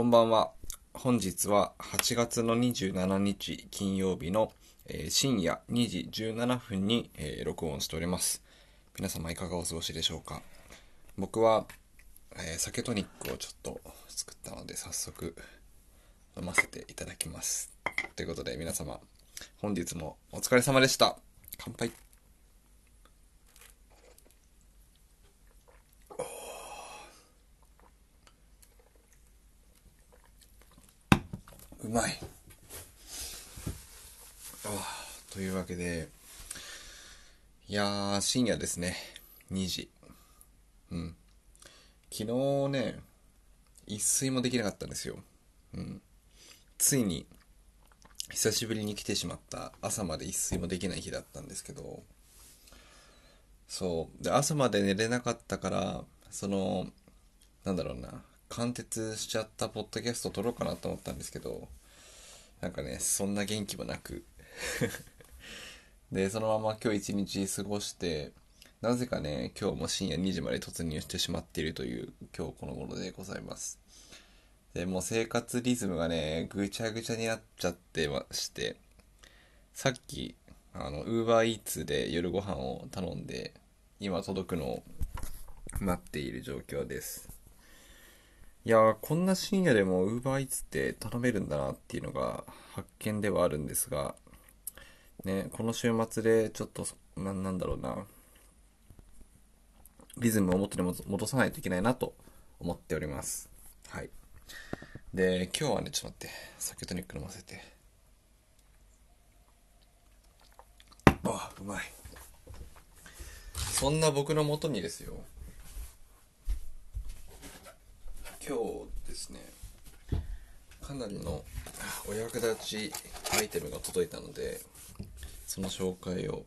こんばんは。本日は8月の27日金曜日の、えー深夜2時17分に、えー録音しております。皆様いかがお過ごしでしょうか？僕は、えー酒トニックをちょっと作ったので早速飲ませていただきます。ということで皆様本日もお疲れ様でした。乾杯。うまい。ああというわけで、いやー、深夜ですね。2時。うん。昨日ね、一睡もできなかったんですよ。うん。ついに、久しぶりに来てしまった朝まで一睡もできない日だったんですけど、そう。で、朝まで寝れなかったから、その、なんだろうな、貫徹しちゃったポッドキャスト撮ろうかなと思ったんですけど、なんかね、そんな元気もなく。で、そのまま今日一日過ごして、なぜかね、今日も深夜2時まで突入してしまっているという今日この頃でございます。で、もう生活リズムがね、ぐちゃぐちゃになっちゃってまして、さっき、あの、ウーバーイーツで夜ご飯を頼んで、今届くのを待っている状況です。いや、こんな深夜でも Uber Eats って頼めるんだなっていうのが発見ではあるんですが、ね、この週末でちょっと、ななんだろうな、リズムを元に戻さないといけないなと思っております。はい。で、今日はね、ちょっと待って、酒トニック飲ませて。あ、うまい。そんな僕の元にですよ、今日ですねかなりのお役立ちアイテムが届いたのでその紹介を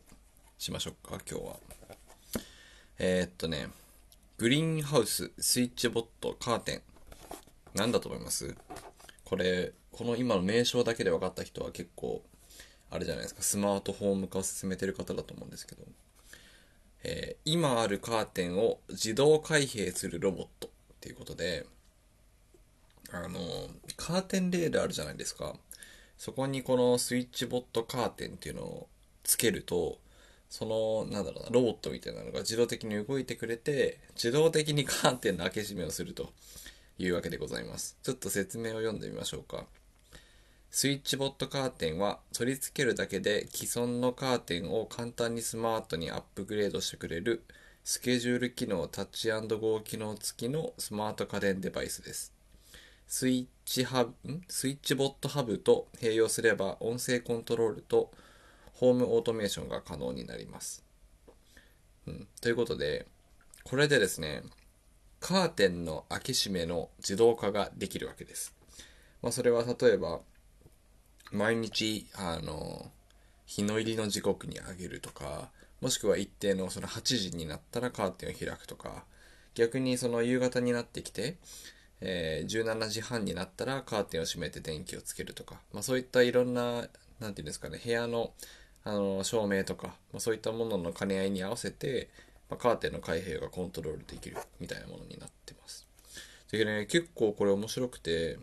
しましょうか今日は。えー、っとねグリーンハウススイッチボットカーテン。何だと思います？これこの今の名称だけで分かった人は結構あれじゃないですかスマートホーム化を進めてる方だと思うんですけど。えー今あるカーテンを自動開閉するロボットっていうことであのカーテンレールあるじゃないですか。そこにこのスイッチボットカーテンっていうのをつけるとそのなんだろうなロボットみたいなのが自動的に動いてくれて自動的にカーテンの開け閉めをするというわけでございます。ちょっと説明を読んでみましょうか。スイッチボットカーテンは取り付けるだけで既存のカーテンを簡単にスマートにアップグレードしてくれるスケジュール機能タッチゴー機能付きのスマート家電デバイスです。スイッチハブ、ん？スイッチボットハブと併用すれば音声コントロールとホームオートメーションが可能になります。うん、ということで、これでですね、カーテンの開け閉めの自動化ができるわけです。まあ、それは例えば、毎日、あの、日の入りの時刻に上げるとか、もしくは一定のその8時になったらカーテンを開くとか、逆にその夕方になってきて、えー17時半になったらカーテンを閉めて電気をつけるとか、まあ、そういったいろんな、なんていうんですかね、部屋のあの照明とか、まあ、そういったものの兼ね合いに合わせて、まあ、カーテンの開閉がコントロールできるみたいなものになってます。でね、結構これ面白くて、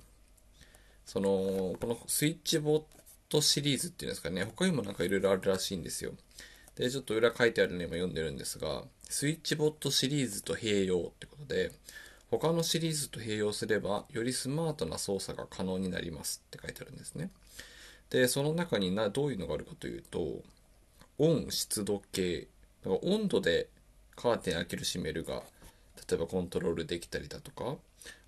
その、このスイッチボットシリーズっていうんですかね、他にもなんかいろいろあるらしいんですよ。で、ちょっと裏書いてあるの今読んでるんですが、スイッチボットシリーズと併用ってことで、他のシリーズと併用すれば、よりスマートな操作が可能になります。って書いてあるんですね。で、その中になどういうのがあるかというと、温湿度計、だから温度でカーテン開ける閉めるが、例えばコントロールできたりだとか、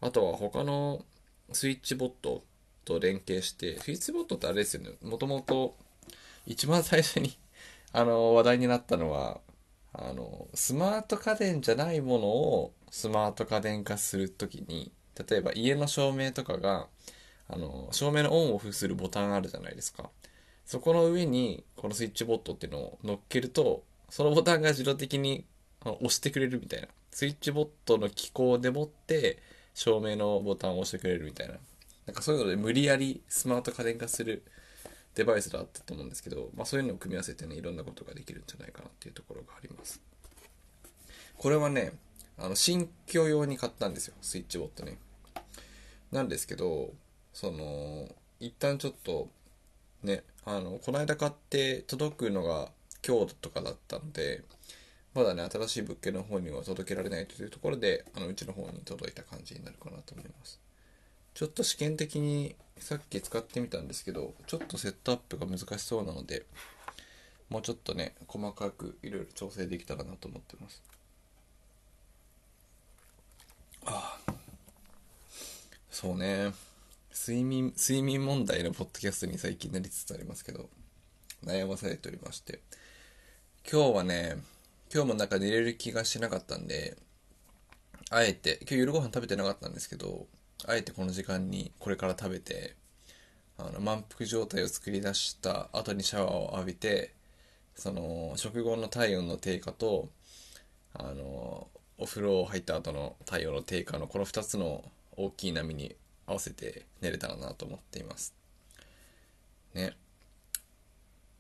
あとは他のスイッチボットと連携して、スイッチボットってあれですよね、もともと一番最初にあの話題になったのは、あのスマート家電じゃないものをスマート家電化するときに例えば家の照明とかがあの照明のオンオフするボタンあるじゃないですか。そこの上にこのスイッチボットっていうのを乗っけるとそのボタンが自動的に押してくれるみたいな。スイッチボットの機構でもって照明のボタンを押してくれるみたいな。なんかそういうので無理やりスマート家電化するデバイスだったと思うんですけど、まあ、そういうのを組み合わせてねいろんなことができるんじゃないかなっていうところがあります。これはねあの新居用に買ったんですよ。スイッチボットね。なんですけどその一旦ちょっとねあのこの間買って届くのが今日とかだったのでまだね新しい物件の方には届けられないというところであのうちの方に届いた感じになるかなと思います。ちょっと試験的にさっき使ってみたんですけどちょっとセットアップが難しそうなのでもうちょっとね細かくいろいろ調整できたらなと思ってます。ああ。そうね。睡眠睡眠問題のポッドキャストに最近なりつつありますけど悩まされておりまして。今日はね今日もなんか寝れる気がしなかったんであえて今日夜ご飯食べてなかったんですけどあえてこの時間にこれから食べてあの満腹状態を作り出した後にシャワーを浴びてその食後の体温の低下とあのお風呂入った後の体温の低下のこの2つの大きい波に合わせて寝れたらなと思っています。ね。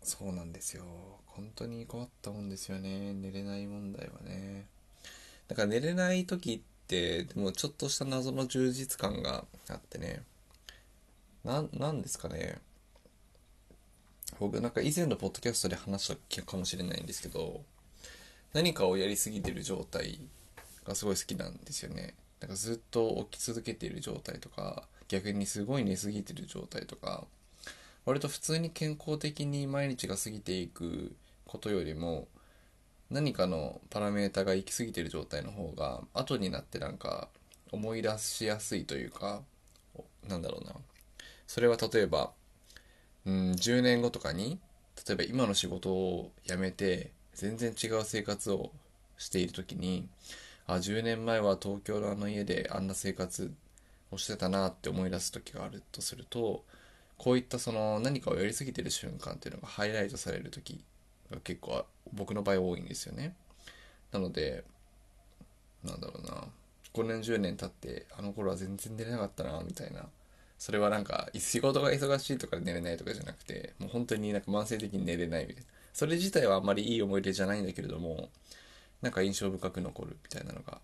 そうなんですよ。本当に困ったもんですよね。寝れない問題はね。だから寝れない時ってでもちょっとした謎の充実感があってね。ななんですかね。僕なんか以前のポッドキャストで話したかもしれないんですけど何かをやりすぎてる状態がすごい好きなんですよね。なんかずっと起き続けている状態とか逆にすごい寝すぎてる状態とか割と普通に健康的に毎日が過ぎていくことよりも何かのパラメータが行き過ぎてる状態の方が後になってなんか思い出しやすいというかなんだろうな。それは例えばうん10年後とかに例えば今の仕事を辞めて全然違う生活をしている時にあ10年前は東京のあの家であんな生活をしてたなって思い出す時があるとするとこういったその何かをやりすぎてる瞬間っていうのがハイライトされる時が結構僕の場合多いんですよね。なのでなんだろうな。5年10年経ってあの頃は全然寝れなかったなみたいな。それはなんか仕事が忙しいとか寝れないとかじゃなくてもう本当になんか慢性的に寝れないみたいな。それ自体はあんまりいい思い出じゃないんだけれどもなんか印象深く残るみたいなのが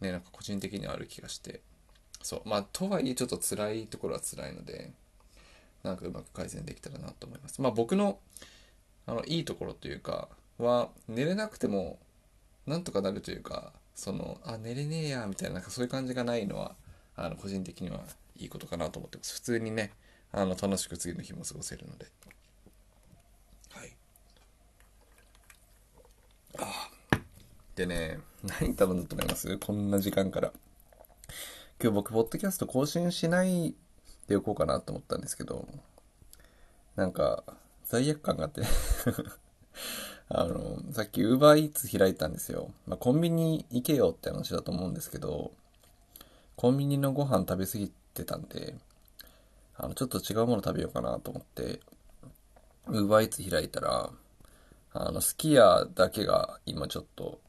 ねなんか個人的にはある気がして。そう。まあとはいえちょっと辛いところは辛いのでなんかうまく改善できたらなと思います。まあ僕のあのいいところというかは寝れなくてもなんとかなるというかそのあ寝れねえやみたいななんかそういう感じがないのはあの個人的にはいいことかなと思ってます。普通にねあの楽しく次の日も過ごせるので。はい。あ。でね何頼んだと思います？こんな時間から。今日僕ポッドキャスト更新しないでおこうかなと思ったんですけどなんか罪悪感があって あの、さっき Uber Eats 開いたんですよ。まあ、コンビニ行けよって話だと思うんですけど、コンビニのご飯食べ過ぎてたんで、あの、ちょっと違うもの食べようかなと思って、Uber Eats 開いたら、あの、すき家だけが今ちょっと、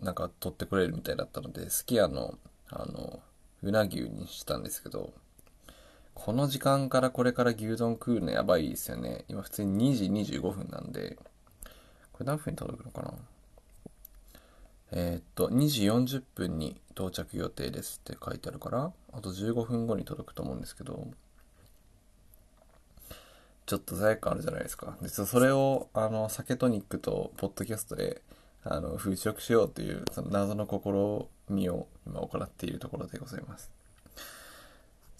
なんか取ってくれるみたいだったので、すき家の、あの、うな牛にしたんですけど、この時間からこれから牛丼食うのやばいですよね。今普通に2時25分なんで、これ何分に届くのかな？えー、っと、2時40分に到着予定ですって書いてあるから、あと15分後に届くと思うんですけど、ちょっと罪悪感あるじゃないですか。で、それを、あの、酒トニックとポッドキャストで、あの、払拭しようという、その謎の試みを今行っているところでございます。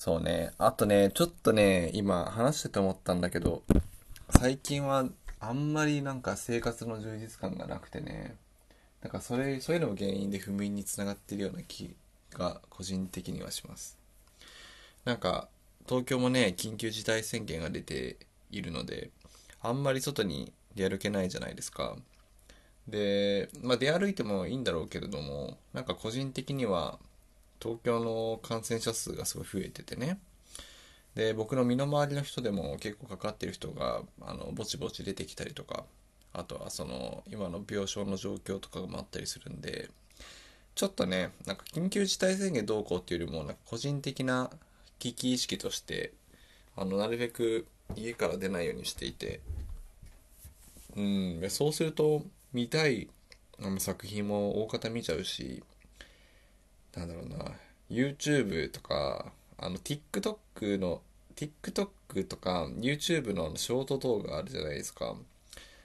そうね。あとね、ちょっとね、今話してて思ったんだけど、最近はあんまりなんか生活の充実感がなくてね、なんかそれ、そういうのも原因で不眠につながってるような気が個人的にはします。なんか、東京もね、緊急事態宣言が出ているので、あんまり外に出歩けないじゃないですか。で、まあ出歩いてもいいんだろうけれども、なんか個人的には東京の感染者数がすごい増えててね。で僕の身の回りの人でも結構かかってる人があのぼちぼち出てきたりとかあとはその今の病床の状況とかもあったりするんでちょっとねなんか緊急事態宣言どうこうっていうよりもなんか個人的な危機意識としてあのなるべく家から出ないようにしていてうんそうすると見たい作品も大方見ちゃうしなんだろうな。YouTube とかあの TikTok の TikTok とか YouTube のあのショート動画あるじゃないですか。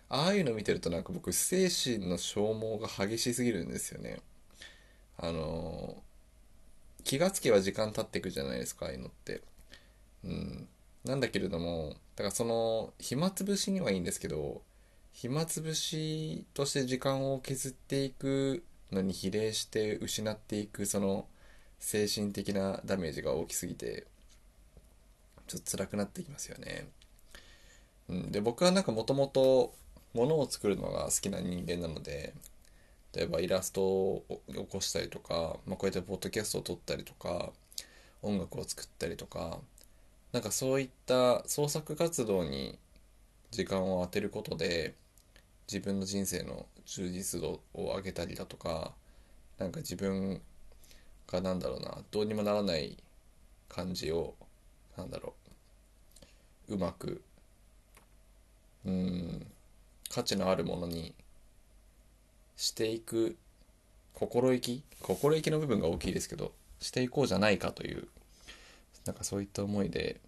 ああいうの見てるとなんか僕精神の消耗が激しすぎるんですよね。あの気がつけば時間経っていくじゃないですかああいうのって。うん。なんだけれどもだからその暇つぶしにはいいんですけど暇つぶしとして時間を削っていくのに比例して失っていくその精神的なダメージが大きすぎてちょっと辛くなってきますよね。うん、で僕はなんかもともと物を作るのが好きな人間なので例えばイラストを起こしたりとか、まあ、こうやってポッドキャストを撮ったりとか音楽を作ったりとかなんかそういった創作活動に時間を当てることで自分の人生の充実度を上げたりだとかなんか自分がなんだろうなどうにもならない感じをなんだろううまくうん価値のあるものにしていく心意気？心意気の部分が大きいですけどしていこうじゃないかというなんかそういった思いで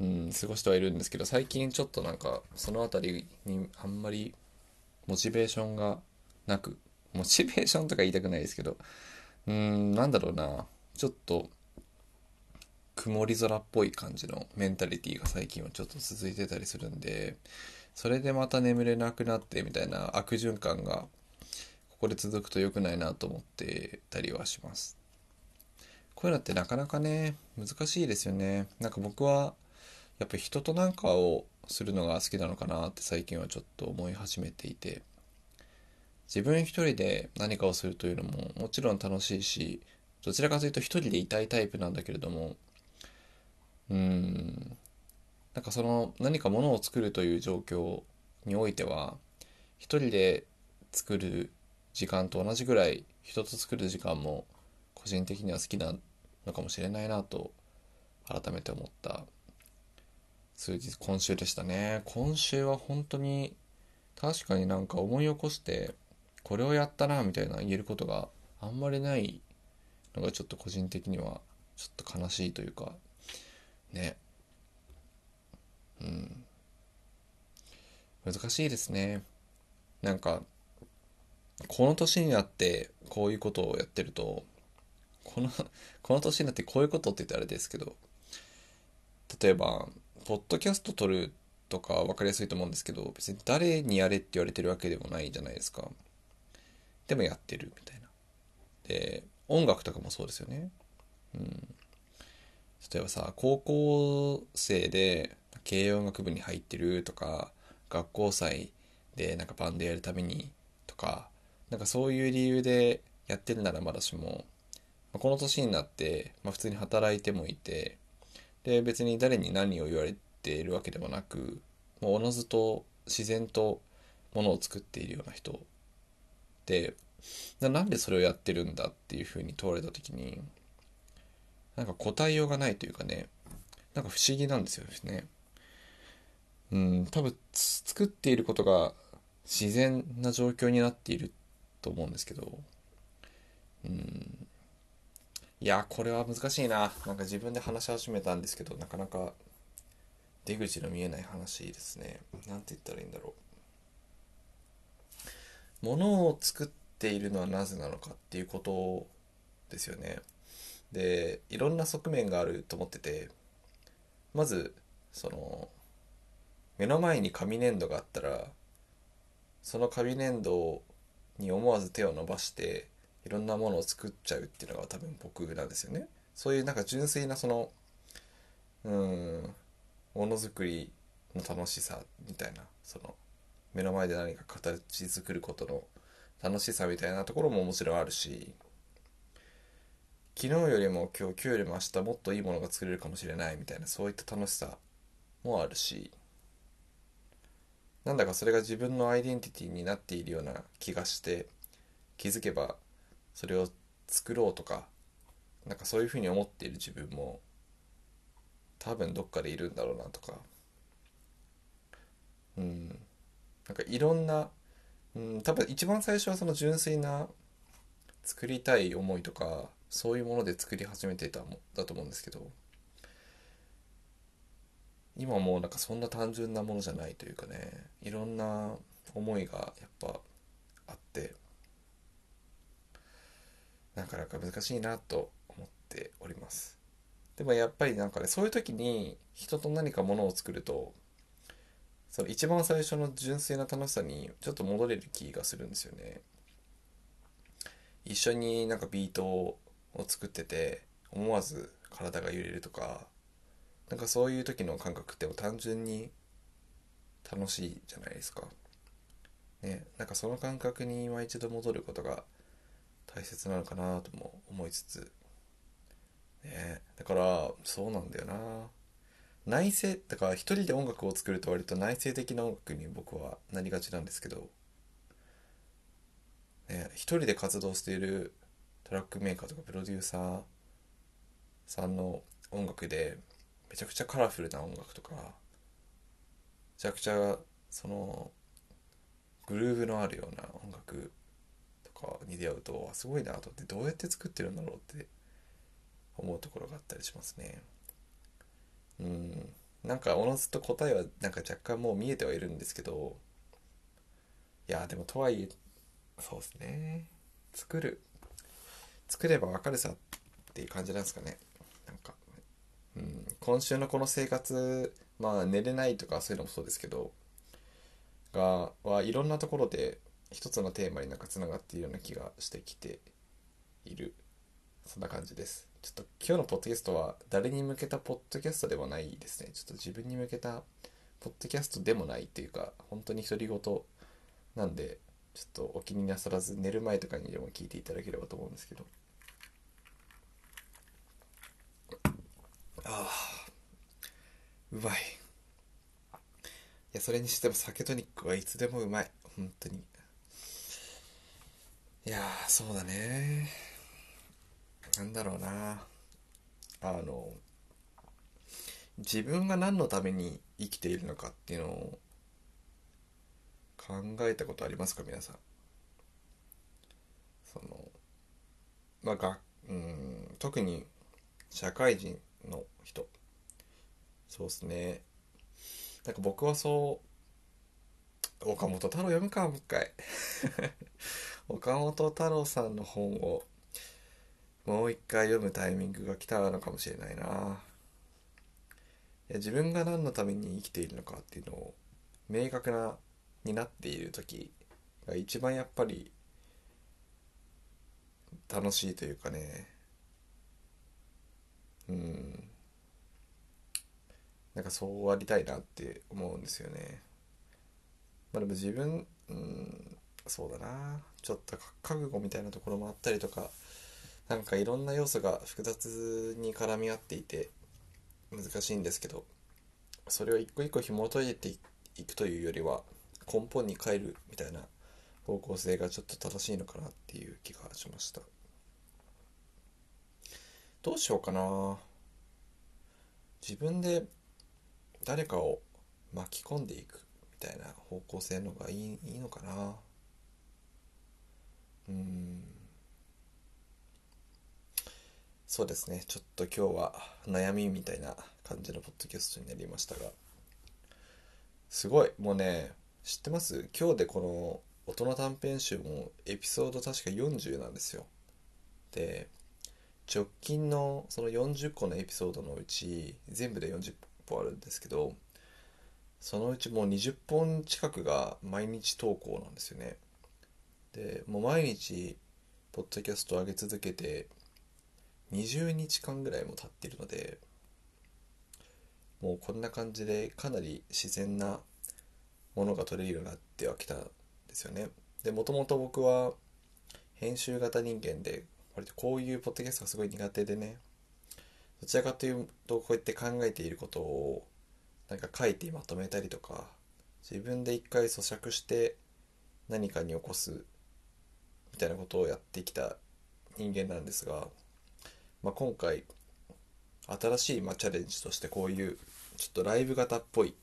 うん過ごしてはいるんですけど最近ちょっとなんかその辺りにあんまりモチベーションがなくモチベーションとか言いたくないですけどうーんなんだろうな。ちょっと曇り空っぽい感じのメンタリティーが最近はちょっと続いてたりするんでそれでまた眠れなくなってみたいな悪循環がここで続くと良くないなと思ってたりはします。こういうのってなかなかね難しいですよね。なんか僕はやっぱ人となんかをするのが好きなのかなって最近はちょっと思い始めていて自分一人で何かをするというのももちろん楽しいしどちらかというと一人でいたいタイプなんだけれどもうんなんかその何かものを作るという状況においては一人で作る時間と同じぐらい人と作る時間も個人的には好きなのかもしれないなと改めて思った数日今週でしたね。今週は本当に確かになんか思い起こしてこれをやったなみたいな言えることがあんまりないのがちょっと個人的にはちょっと悲しいというかね。うん。難しいですね。なんかこの年になってこういうことをやってるとこの この年になってこういうことって言ったらあれですけど例えばポッドキャスト撮るとか分かりやすいと思うんですけど別に誰にやれって言われてるわけでもないじゃないですか。でもやってるみたいな。で音楽とかもそうですよね。うん。例えばさ高校生で軽音楽部に入ってるとか学校祭でなんかバンドやるためにとかなんかそういう理由でやってるならまだしも、この年になって、まあ、普通に働いてもいてで別に誰に何を言われているわけでもなくもうおのずと自然とものを作っているような人でなんでそれをやってるんだっていうふうに問われた時になんか答えようがないというかねなんか不思議なんですよね。うん多分作っていることが自然な状況になっていると思うんですけどうんいやこれは難しいな。なんか自分で話し始めたんですけどなかなか出口の見えない話ですね。なんて言ったらいいんだろう。ものを作っているのはなぜなのかっていうことですよね。でいろんな側面があると思っててまずその目の前に紙粘土があったらその紙粘土に思わず手を伸ばしていろんなものを作っちゃうっていうのが多分僕なんですよね。そういうなんか純粋なそのうんものづくりの楽しさみたいなその目の前で何か形作ることの楽しさみたいなところももちろんあるし昨日よりも今日今日よりも明日もっといいものが作れるかもしれないみたいなそういった楽しさもあるしなんだかそれが自分のアイデンティティになっているような気がして気づけばそれを作ろうとかなんかそういうふうに思っている自分も多分どっかでいるんだろうなとか。うん。なんかいろんな、うん、多分一番最初はその純粋な作りたい思いとかそういうもので作り始めてたもだと思うんですけど今もうなんかそんな単純なものじゃないというかねいろんな思いがやっぱあってなかなか難しいなと思っておりますでもやっぱりなんかねそういう時に人と何かものを作るとその一番最初の純粋な楽しさにちょっと戻れる気がするんですよね一緒になんかビートを作ってて思わず体が揺れるとかなんかそういう時の感覚って単純に楽しいじゃないですか。ね、なんかその感覚に今一度戻ることが大切なのかなとも思いつつ、ね、だからそうなんだよな。内省だから一人で音楽を作ると割と内省的な音楽に僕はなりがちなんですけど、ね、一人で活動しているトラックメーカーとかプロデューサーさんの音楽でめちゃくちゃカラフルな音楽とかめちゃくちゃそのグルーヴのあるような音楽かに出会うとすごいなと思ってどうやって作ってるんだろうって思うところがあったりしますね。うん。なんかおのずと答えはなんか若干もう見えてはいるんですけどいやでもとはいえそうですね。作る作ればわかるさっていう感じなんですかね。なんかうん、今週のこの生活まあ寝れないとかそういうのもそうですけどがはいろんなところで一つのテーマになんかつながっているような気がしてきている。そんな感じです。ちょっと今日のポッドキャストは誰に向けたポッドキャストではないですね。ちょっと自分に向けたポッドキャストでもないっていうか本当に独り言なんでちょっとお気になさらず寝る前とかにでも聞いていただければと思うんですけど。ああうまい。いやそれにしても酒トニックはいつでもうまい。本当に。いやそうだね。なんだろうな。あの自分が何のために生きているのかっていうのを考えたことありますか皆さん？そのまあがうん特に社会人の人。そうっすね。なんか僕はそう岡本太郎読むかもう一回。岡本太郎さんの本をもう一回読むタイミングが来たのかもしれないな。い自分が何のために生きているのかっていうのを明確なになっている時が一番やっぱり楽しいというかね。うん。なんかそうありたいなって思うんですよね。まあでも自分うん。そうだな。ちょっと覚悟みたいなところもあったりとかなんかいろんな要素が複雑に絡み合っていて難しいんですけどそれを一個一個紐解いていくというよりは根本に変えるみたいな方向性がちょっと正しいのかなっていう気がしました。どうしようかな。自分で誰かを巻き込んでいくみたいな方向性のがいいいいのかな。そうですね。ちょっと今日は悩みみたいな感じのポッドキャストになりましたが。すごい。もうね知ってます？今日でこの大人短編集もエピソード確か40なんですよ。で直近のその40個のエピソードのうち全部で40本あるんですけどそのうちもう20本近くが毎日投稿なんですよね。でもう毎日ポッドキャスト上げ続けて20日間ぐらいも経ってるのでもうこんな感じでかなり自然なものが取れるようになってはきたんですよね。でもともと僕は編集型人間で割とこういうポッドキャストがすごい苦手でねどちらかというとこうやって考えていることをなんか書いてまとめたりとか自分で一回咀嚼して何かに起こすたいなことをやってきた人間なんですが、まあ、今回新しいまチャレンジとしてこういうちょっとライブ型っぽい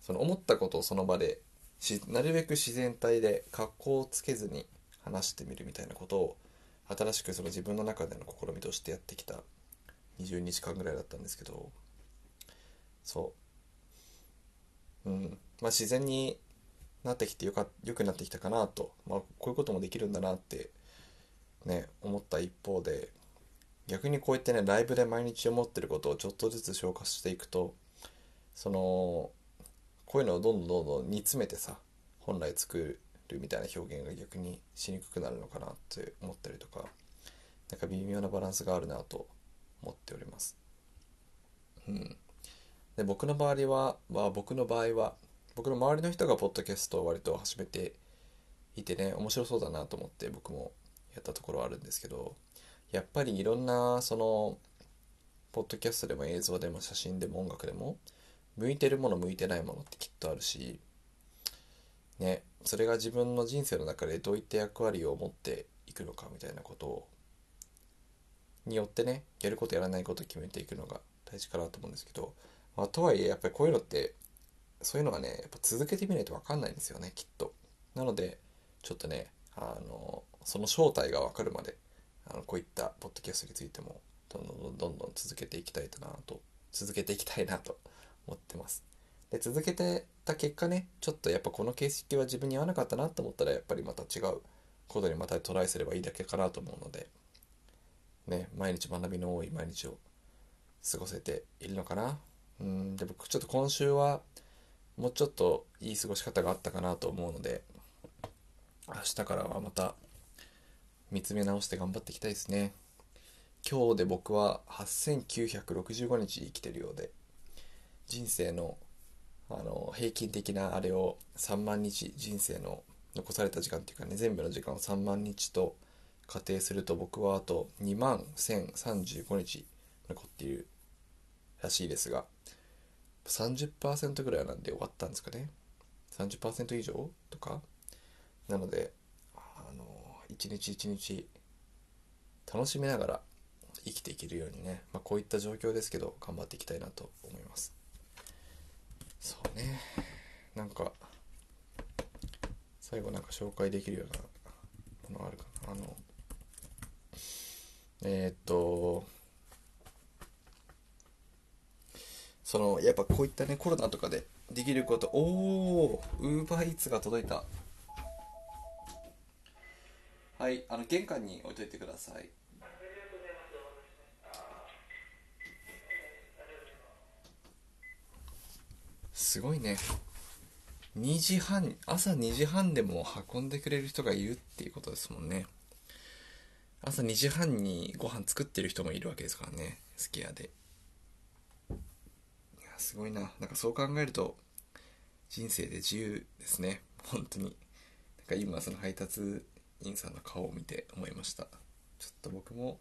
その思ったことをその場でなるべく自然体で格好をつけずに話してみるみたいなことを新しくその自分の中での試みとしてやってきた20日間ぐらいだったんですけどそう。うん。まあ自然になってきてよかよくなってきたかなと、まあ、こういうこともできるんだなってね思った一方で逆にこうやってねライブで毎日思ってることをちょっとずつ消化していくとそのこういうのをどんどんどんどん煮詰めてさ本来作るみたいな表現が逆にしにくくなるのかなって思ったりとかなんか微妙なバランスがあるなと思っております。うん、で僕の場合は、まあ、僕の場合は僕の周りの人がポッドキャストを割と始めていてね面白そうだなと思って僕もやったところあるんですけどやっぱりいろんなそのポッドキャストでも映像でも写真でも音楽でも向いてるもの向いてないものってきっとあるしねそれが自分の人生の中でどういった役割を持っていくのかみたいなことをによってねやることやらないことを決めていくのが大事かなと思うんですけど、まあ、とはいえやっぱりこういうのってそういうのはねやっぱ続けてみないと分かんないんですよねきっとなのでちょっとねあのその正体が分かるまであのこういったポッドキャストについてもどんどんどんどん続けていきたいなと続けていきたいなと 思ってますで続けてた結果ねちょっとやっぱこの形式は自分に合わなかったなと思ったらやっぱりまた違うことにまたトライすればいいだけかなと思うのでね、毎日学びの多い毎日を過ごせているのかな。うん、で、僕ちょっと今週はもうちょっといい過ごし方があったかなと思うので、明日からはまた見つめ直して頑張っていきたいですね。今日で僕は8965日生きてるようで、人生のあの平均的なあれを3万日人生の残された時間っていうかね全部の時間を3万日と仮定すると僕はあと2万1035日残っているらしいですが30%ぐらいなんで終わったんですかね。30%以上とか。なのであの一日一日楽しみながら生きていけるようにね、まあ、こういった状況ですけど頑張っていきたいなと思います。そうね。なんか最後なんか紹介できるようなものあるかな。あのえー、っとそのやっぱこういったねコロナとかでできることおおウーバーイーツが届いた。はいあの玄関に置いといてください。すごいね。2時半朝2時半でも運んでくれる人がいるっていうことですもんね。朝2時半にご飯作ってる人もいるわけですからねすき家で。すごいな。なんかそう考えると人生で自由ですね。本当に。なんか今その配達員さんの顔を見て思いました。ちょっと僕も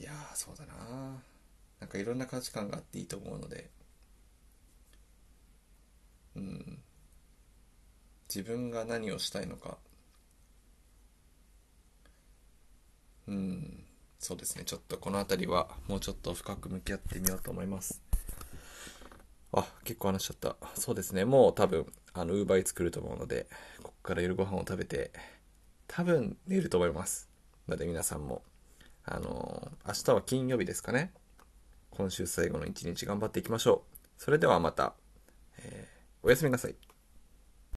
いやそうだな。なんかいろんな価値観があっていいと思うので。うん。自分が何をしたいのか。うん。そうですね。ちょっとこの辺りはもうちょっと深く向き合ってみようと思います。あ結構話しちゃった。そうですね。もう多分あのウーバーイーツ来ると思うのでこっから夜ご飯を食べて多分寝ると思います。ので皆さんもあのー、明日は金曜日ですかね。今週最後の一日頑張っていきましょう。それではまた、えー、おやすみなさい。